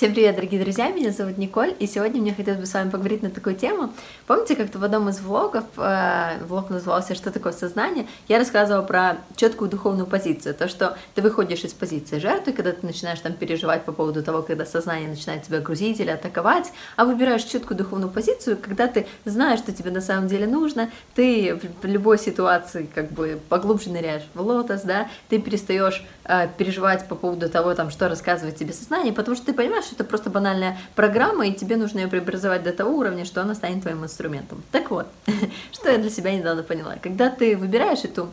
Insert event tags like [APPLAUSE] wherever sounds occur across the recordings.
Всем привет, дорогие друзья, меня зовут Николь, и сегодня мне хотелось бы с вами поговорить на такую тему. Помните, как-то в одном из влогов, э, влог назывался «Что такое сознание?», я рассказывала про четкую духовную позицию, то, что ты выходишь из позиции жертвы, когда ты начинаешь там переживать по поводу того, когда сознание начинает тебя грузить или атаковать, а выбираешь четкую духовную позицию, когда ты знаешь, что тебе на самом деле нужно, ты в любой ситуации как бы поглубже ныряешь в лотос, да, ты перестаешь э, переживать по поводу того, там, что рассказывает тебе сознание, потому что ты понимаешь, что это просто банальная программа, и тебе нужно ее преобразовать до того уровня, что она станет твоим инструментом. Так вот, [LAUGHS] что я для себя недавно поняла. Когда ты выбираешь эту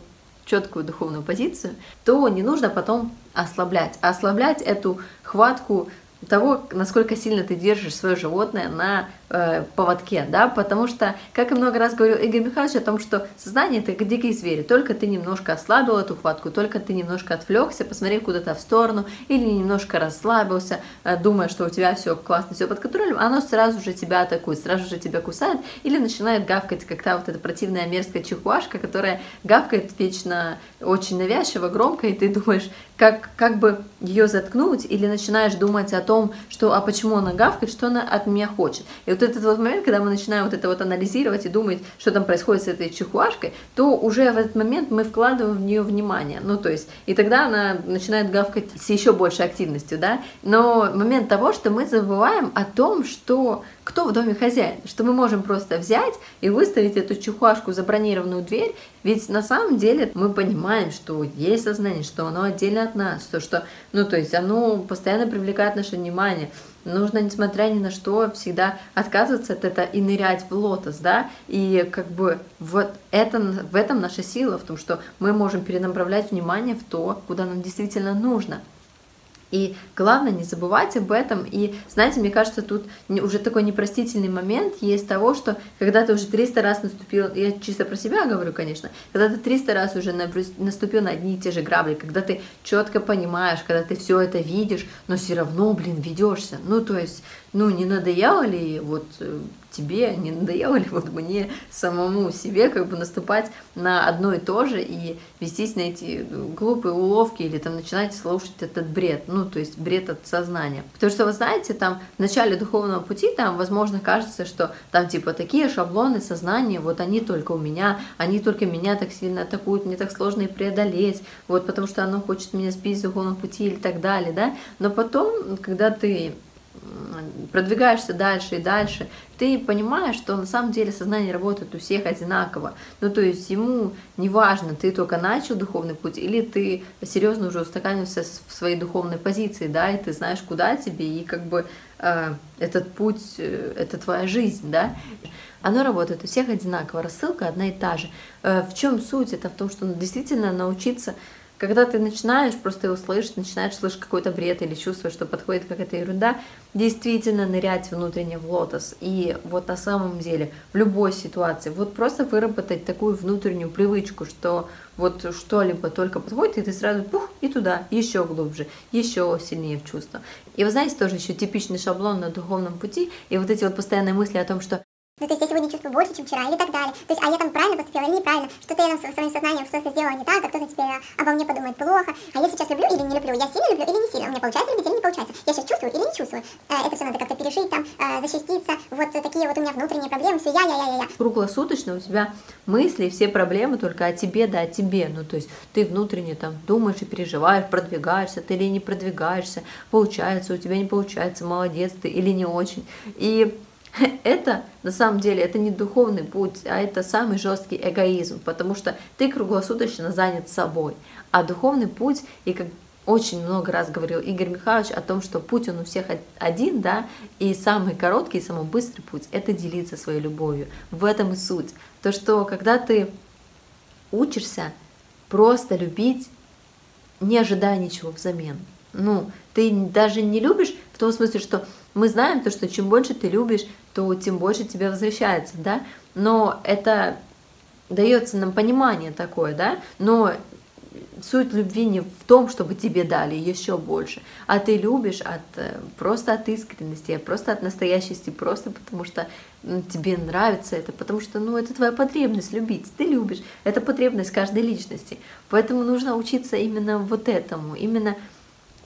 четкую духовную позицию, то не нужно потом ослаблять. А ослаблять эту хватку того, насколько сильно ты держишь свое животное на э, поводке, да, потому что, как и много раз говорил Игорь Михайлович о том, что сознание это как дикий зверь, только ты немножко ослабил эту хватку, только ты немножко отвлекся, посмотрел куда-то в сторону или немножко расслабился, э, думая, что у тебя все классно, все под контролем, оно сразу же тебя атакует, сразу же тебя кусает или начинает гавкать, как та вот эта противная мерзкая чихуашка, которая гавкает вечно очень навязчиво, громко, и ты думаешь, как, как бы ее заткнуть, или начинаешь думать о том, что, а почему она гавкает, что она от меня хочет. И вот этот вот момент, когда мы начинаем вот это вот анализировать и думать, что там происходит с этой чихуашкой, то уже в этот момент мы вкладываем в нее внимание. Ну, то есть, и тогда она начинает гавкать с еще большей активностью, да. Но момент того, что мы забываем о том, что кто в доме хозяин, что мы можем просто взять и выставить эту чухашку за бронированную дверь, ведь на самом деле мы понимаем, что есть сознание, что оно отдельно от нас, то что, ну то есть оно постоянно привлекает наше внимание, нужно, несмотря ни на что, всегда отказываться от этого и нырять в лотос, да, и как бы вот это, в этом наша сила, в том, что мы можем перенаправлять внимание в то, куда нам действительно нужно. И главное не забывать об этом. И знаете, мне кажется, тут уже такой непростительный момент есть того, что когда ты уже 300 раз наступил, я чисто про себя говорю, конечно, когда ты 300 раз уже наступил на одни и те же грабли, когда ты четко понимаешь, когда ты все это видишь, но все равно, блин, ведешься. Ну, то есть, ну, не надоело ли вот э, тебе, не надоело ли вот мне самому себе как бы наступать на одно и то же и вестись на эти ну, глупые уловки или там начинать слушать этот бред, ну, то есть бред от сознания. Потому что, вы знаете, там в начале духовного пути там, возможно, кажется, что там типа такие шаблоны сознания, вот они только у меня, они только меня так сильно атакуют, мне так сложно и преодолеть, вот потому что оно хочет меня сбить с духовного пути или так далее, да, но потом, когда ты продвигаешься дальше и дальше, ты понимаешь, что на самом деле сознание работает у всех одинаково. Ну, то есть ему не важно, ты только начал духовный путь, или ты серьезно уже устаканился в своей духовной позиции, да, и ты знаешь, куда тебе, и как бы э, этот путь, э, это твоя жизнь, да. Оно работает у всех одинаково, рассылка одна и та же. Э, в чем суть? Это в том, что действительно научиться когда ты начинаешь просто его слышать, начинаешь слышать какой-то бред или чувствовать, что подходит какая-то ерунда, действительно нырять внутренне в лотос. И вот на самом деле в любой ситуации, вот просто выработать такую внутреннюю привычку, что вот что-либо только подходит, и ты сразу пух, и туда, еще глубже, еще сильнее в чувство. И вы знаете, тоже еще типичный шаблон на духовном пути, и вот эти вот постоянные мысли о том, что ну, то есть я сегодня чувствую больше, чем вчера, или так далее. То есть, а я там правильно поступила или неправильно, что-то я там своим сознанием что-то сделала не так, а кто-то теперь обо мне подумает плохо, а я сейчас люблю или не люблю, я сильно люблю или не сильно, у меня получается любить или не получается, я сейчас чувствую или не чувствую. Э, это все надо как-то пережить, там, э, защититься, вот такие вот у меня внутренние проблемы, все я, я, я, я, я. Круглосуточно у тебя мысли, все проблемы только о тебе, да, о тебе, ну, то есть ты внутренне там думаешь и переживаешь, продвигаешься ты или не продвигаешься, получается, у тебя не получается, молодец ты или не очень, и [LAUGHS] это на самом деле это не духовный путь, а это самый жесткий эгоизм, потому что ты круглосуточно занят собой. А духовный путь, и как очень много раз говорил Игорь Михайлович о том, что путь он у всех один, да, и самый короткий, и самый быстрый путь – это делиться своей любовью. В этом и суть. То, что когда ты учишься просто любить, не ожидая ничего взамен. Ну, ты даже не любишь в том смысле, что мы знаем то, что чем больше ты любишь, то тем больше тебе возвращается, да, но это дается нам понимание такое, да, но суть любви не в том, чтобы тебе дали еще больше, а ты любишь от, э, просто от искренности, просто от настоящести, просто потому что тебе нравится это, потому что ну, это твоя потребность любить, ты любишь, это потребность каждой личности. Поэтому нужно учиться именно вот этому, именно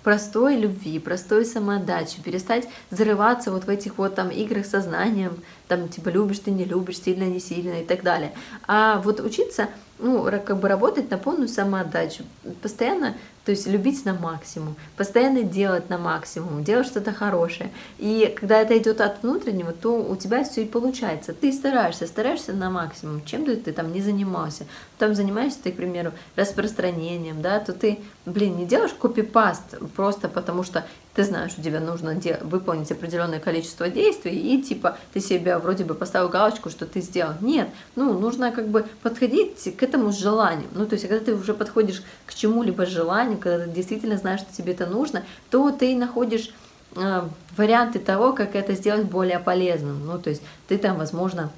простой любви, простой самоотдачи, перестать зарываться вот в этих вот там играх сознанием, там типа любишь ты, не любишь, сильно, не сильно и так далее. А вот учиться ну, как бы работать на полную самоотдачу, постоянно, то есть любить на максимум, постоянно делать на максимум, делать что-то хорошее. И когда это идет от внутреннего, то у тебя все и получается. Ты стараешься, стараешься на максимум, чем ты, ты там не занимался. Там занимаешься ты, к примеру, распространением, да, то ты, блин, не делаешь копипаст просто потому, что ты знаешь, что тебе нужно выполнить определенное количество действий, и типа ты себе вроде бы поставил галочку, что ты сделал. Нет, ну, нужно как бы подходить к этому с желанием. Ну, то есть, когда ты уже подходишь к чему-либо желанию, когда ты действительно знаешь, что тебе это нужно, то ты находишь э, варианты того, как это сделать более полезным. Ну, то есть, ты там, возможно,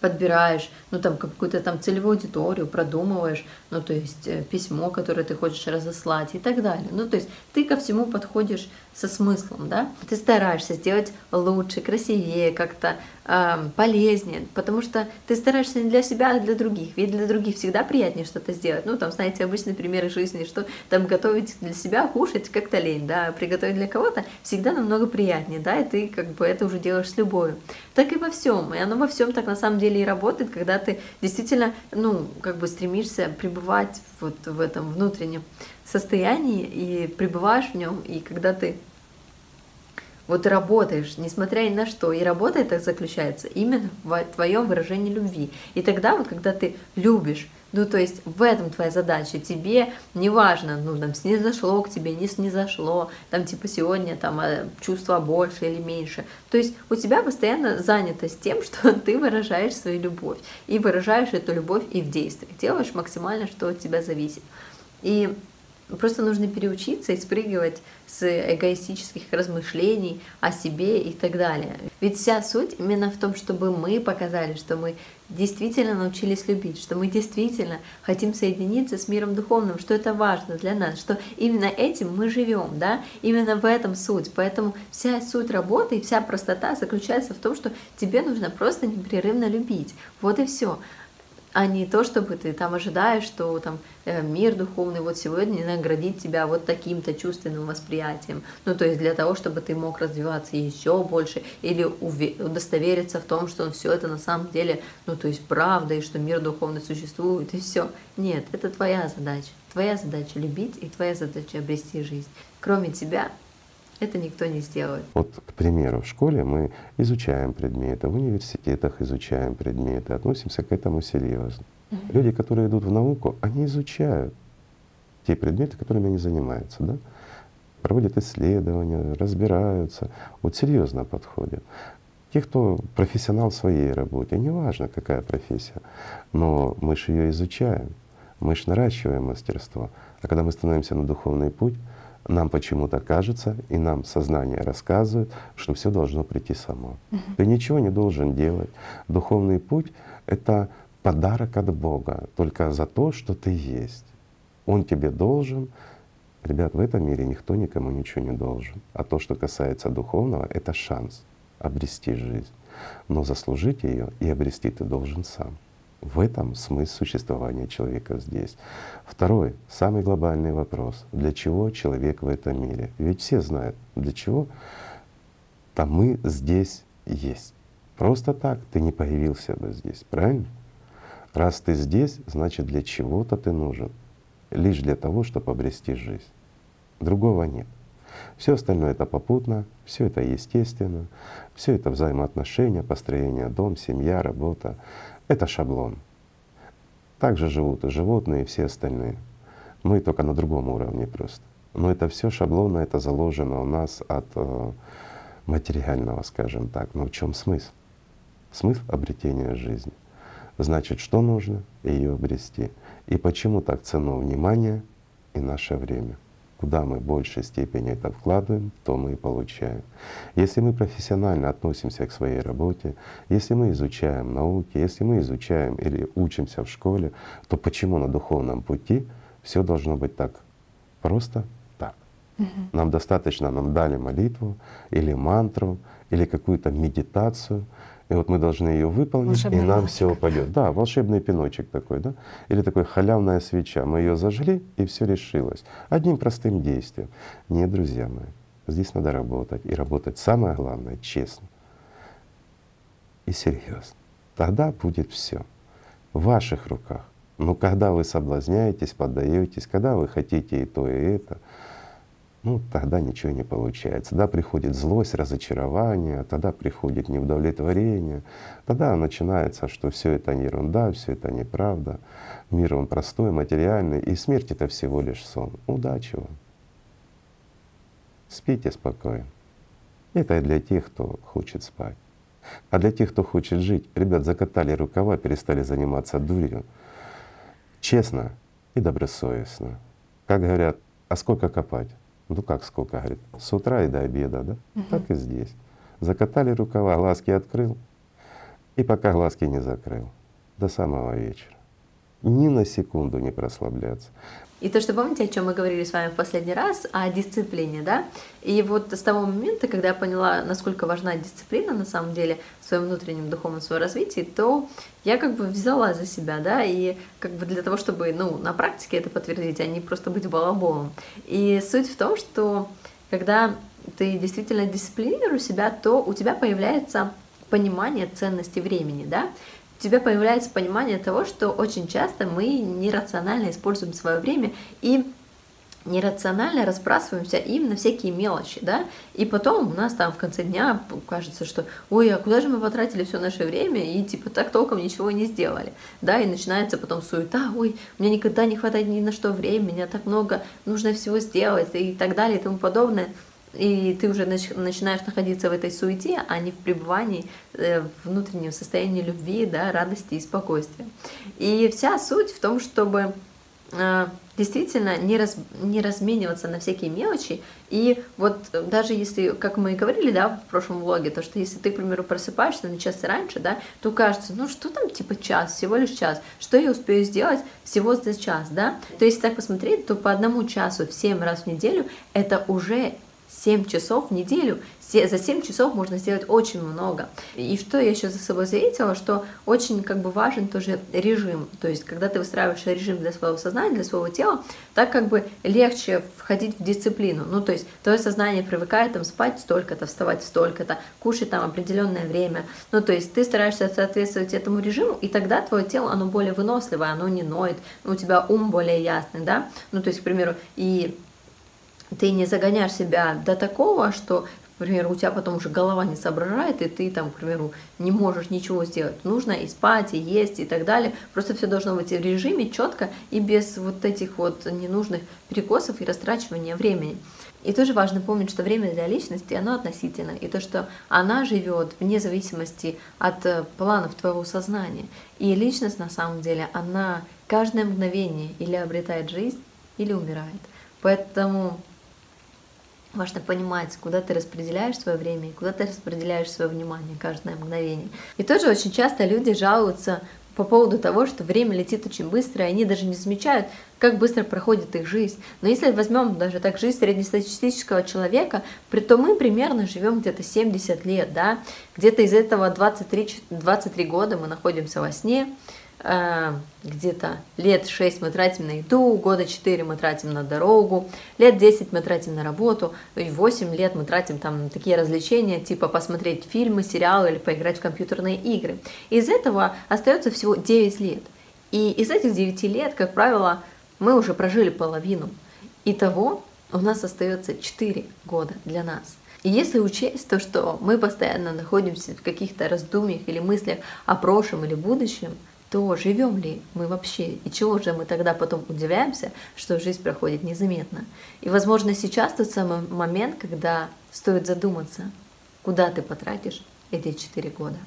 подбираешь, ну там какую-то там целевую аудиторию, продумываешь, ну то есть э, письмо, которое ты хочешь разослать и так далее. Ну то есть ты ко всему подходишь со смыслом, да, ты стараешься сделать лучше, красивее, как-то э, полезнее, потому что ты стараешься не для себя, а для других, ведь для других всегда приятнее что-то сделать. Ну там, знаете, обычные примеры жизни, что там готовить для себя, кушать как-то лень, да, а приготовить для кого-то всегда намного приятнее, да, и ты как бы это уже делаешь с любовью. Так и во всем, и оно во всем так на самом деле деле и работает, когда ты действительно, ну, как бы стремишься пребывать вот в этом внутреннем состоянии и пребываешь в нем, и когда ты вот работаешь, несмотря ни на что, и работа это заключается именно в твоем выражении любви. И тогда вот, когда ты любишь, ну, то есть в этом твоя задача. Тебе не важно, ну, там, снизошло к тебе, не снизошло, там, типа, сегодня там э, чувства больше или меньше. То есть у тебя постоянно занятость тем, [LAUGHS] что ты выражаешь свою любовь. И выражаешь эту любовь и в действиях. Делаешь максимально, что от тебя зависит. И Просто нужно переучиться и спрыгивать с эгоистических размышлений о себе и так далее. Ведь вся суть именно в том, чтобы мы показали, что мы действительно научились любить, что мы действительно хотим соединиться с миром духовным, что это важно для нас, что именно этим мы живем, да, именно в этом суть. Поэтому вся суть работы и вся простота заключается в том, что тебе нужно просто непрерывно любить. Вот и все а не то, чтобы ты там ожидаешь, что там э, мир духовный вот сегодня наградит тебя вот таким-то чувственным восприятием. Ну, то есть для того, чтобы ты мог развиваться еще больше или удостовериться в том, что все это на самом деле, ну, то есть правда, и что мир духовный существует, и все. Нет, это твоя задача. Твоя задача любить, и твоя задача обрести жизнь. Кроме тебя это никто не сделает. Вот, к примеру, в школе мы изучаем предметы, в университетах изучаем предметы, относимся к этому серьезно. Mm-hmm. Люди, которые идут в науку, они изучают те предметы, которыми они занимаются, да? проводят исследования, разбираются, вот серьезно подходят. Те, кто профессионал в своей работе, неважно какая профессия, но мы же ее изучаем, мы же наращиваем мастерство. А когда мы становимся на духовный путь, нам почему-то кажется, и нам сознание рассказывает, что все должно прийти само. Угу. Ты ничего не должен делать. Духовный путь — это подарок от Бога только за то, что ты есть. Он тебе должен. Ребят, в этом мире никто никому ничего не должен. А то, что касается духовного, это шанс обрести жизнь. Но заслужить ее и обрести ты должен сам. В этом смысл существования человека здесь. Второй, самый глобальный вопрос. Для чего человек в этом мире? Ведь все знают, для чего там мы здесь есть. Просто так ты не появился бы здесь, правильно? Раз ты здесь, значит для чего-то ты нужен. Лишь для того, чтобы обрести жизнь. Другого нет. Все остальное это попутно, все это естественно, все это взаимоотношения, построение дом, семья, работа. Это шаблон. Так же живут и животные, и все остальные. Мы только на другом уровне просто. Но это все шаблонно, это заложено у нас от э, материального, скажем так. Но в чем смысл? Смысл обретения жизни. Значит, что нужно ее обрести? И почему так ценно внимание и наше время? Куда мы в большей степени это вкладываем, то мы и получаем. Если мы профессионально относимся к своей работе, если мы изучаем науки, если мы изучаем или учимся в школе, то почему на духовном пути все должно быть так просто так? Угу. Нам достаточно, нам дали молитву или мантру, или какую-то медитацию, И вот мы должны ее выполнить, Волшебный и нам пиночек. все упадет. Да, волшебный пиночек такой, да? Или такой халявная свеча. Мы ее зажгли, и все решилось. Одним простым действием. Нет, друзья мои, здесь надо работать. И работать самое главное честно и серьезно. Тогда будет все в ваших руках. Но когда вы соблазняетесь, поддаетесь, когда вы хотите и то, и это, ну тогда ничего не получается. Тогда приходит злость, разочарование, тогда приходит неудовлетворение, тогда начинается, что все это не ерунда, все это неправда, мир он простой, материальный, и смерть это всего лишь сон. Удачи вам! Спите спокойно. Это и для тех, кто хочет спать. А для тех, кто хочет жить, ребят, закатали рукава, перестали заниматься дурью. Честно и добросовестно. Как говорят, а сколько копать? Ну как сколько, говорит, с утра и до обеда, да? Так и здесь. Закатали рукава, глазки открыл, и пока глазки не закрыл, до самого вечера. Ни на секунду не прослабляться. И то, что помните, о чем мы говорили с вами в последний раз, о дисциплине, да? И вот с того момента, когда я поняла, насколько важна дисциплина на самом деле в своем внутреннем духовном своем развитии, то я как бы взяла за себя, да, и как бы для того, чтобы, ну, на практике это подтвердить, а не просто быть балаболом. И суть в том, что когда ты действительно дисциплинируешь себя, то у тебя появляется понимание ценности времени, да, у тебя появляется понимание того, что очень часто мы нерационально используем свое время и нерационально разбрасываемся им на всякие мелочи, да, и потом у нас там в конце дня кажется, что ой, а куда же мы потратили все наше время и типа так толком ничего не сделали, да, и начинается потом суета, ой, меня никогда не хватает ни на что времени, а так много нужно всего сделать и так далее и тому подобное, и ты уже нач- начинаешь находиться в этой суете, а не в пребывании э, внутреннем состоянии любви, да, радости и спокойствия. И вся суть в том, чтобы э, действительно не, раз, не размениваться на всякие мелочи. И вот даже если, как мы и говорили, да, в прошлом влоге, то, что если ты, к примеру, просыпаешься на час раньше, да, то кажется, ну что там, типа час, всего лишь час, что я успею сделать всего за час, да? То есть, так посмотреть, то по одному часу в 7 раз в неделю это уже 7 часов в неделю. За 7 часов можно сделать очень много. И что я еще за собой заметила, что очень как бы важен тоже режим. То есть, когда ты выстраиваешь режим для своего сознания, для своего тела, так как бы легче входить в дисциплину. Ну, то есть, твое сознание привыкает там спать столько-то, вставать столько-то, кушать там определенное время. Ну, то есть, ты стараешься соответствовать этому режиму, и тогда твое тело, оно более выносливое, оно не ноет, у тебя ум более ясный, да. Ну, то есть, к примеру, и ты не загоняешь себя до такого, что, к примеру, у тебя потом уже голова не соображает, и ты там, к примеру, не можешь ничего сделать. Нужно и спать, и есть, и так далее. Просто все должно быть в режиме четко и без вот этих вот ненужных перекосов и растрачивания времени. И тоже важно помнить, что время для личности, оно относительно, и то, что она живет вне зависимости от э, планов твоего сознания. И личность, на самом деле, она каждое мгновение или обретает жизнь, или умирает. Поэтому Важно понимать, куда ты распределяешь свое время и куда ты распределяешь свое внимание каждое мгновение. И тоже очень часто люди жалуются по поводу того, что время летит очень быстро, и они даже не замечают, как быстро проходит их жизнь. Но если возьмем даже так жизнь среднестатистического человека, при- то мы примерно живем где-то 70 лет, да, где-то из этого 23, ч- 23 года мы находимся во сне, где-то лет 6 мы тратим на еду, года 4 мы тратим на дорогу, лет 10 мы тратим на работу, и 8 лет мы тратим там на такие развлечения, типа посмотреть фильмы, сериалы или поиграть в компьютерные игры. Из этого остается всего 9 лет. И из этих 9 лет, как правило, мы уже прожили половину. Итого у нас остается 4 года для нас. И если учесть то, что мы постоянно находимся в каких-то раздумьях или мыслях о прошлом или будущем, то живем ли мы вообще? И чего же мы тогда потом удивляемся, что жизнь проходит незаметно? И, возможно, сейчас тот самый момент, когда стоит задуматься, куда ты потратишь эти четыре года.